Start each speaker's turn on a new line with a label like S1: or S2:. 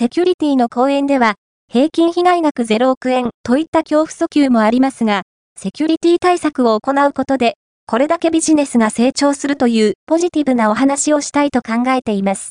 S1: セキュリティの講演では、平均被害額0億円といった恐怖訴求もありますが、セキュリティ対策を行うことで、これだけビジネスが成長するというポジティブなお話をしたいと考えています。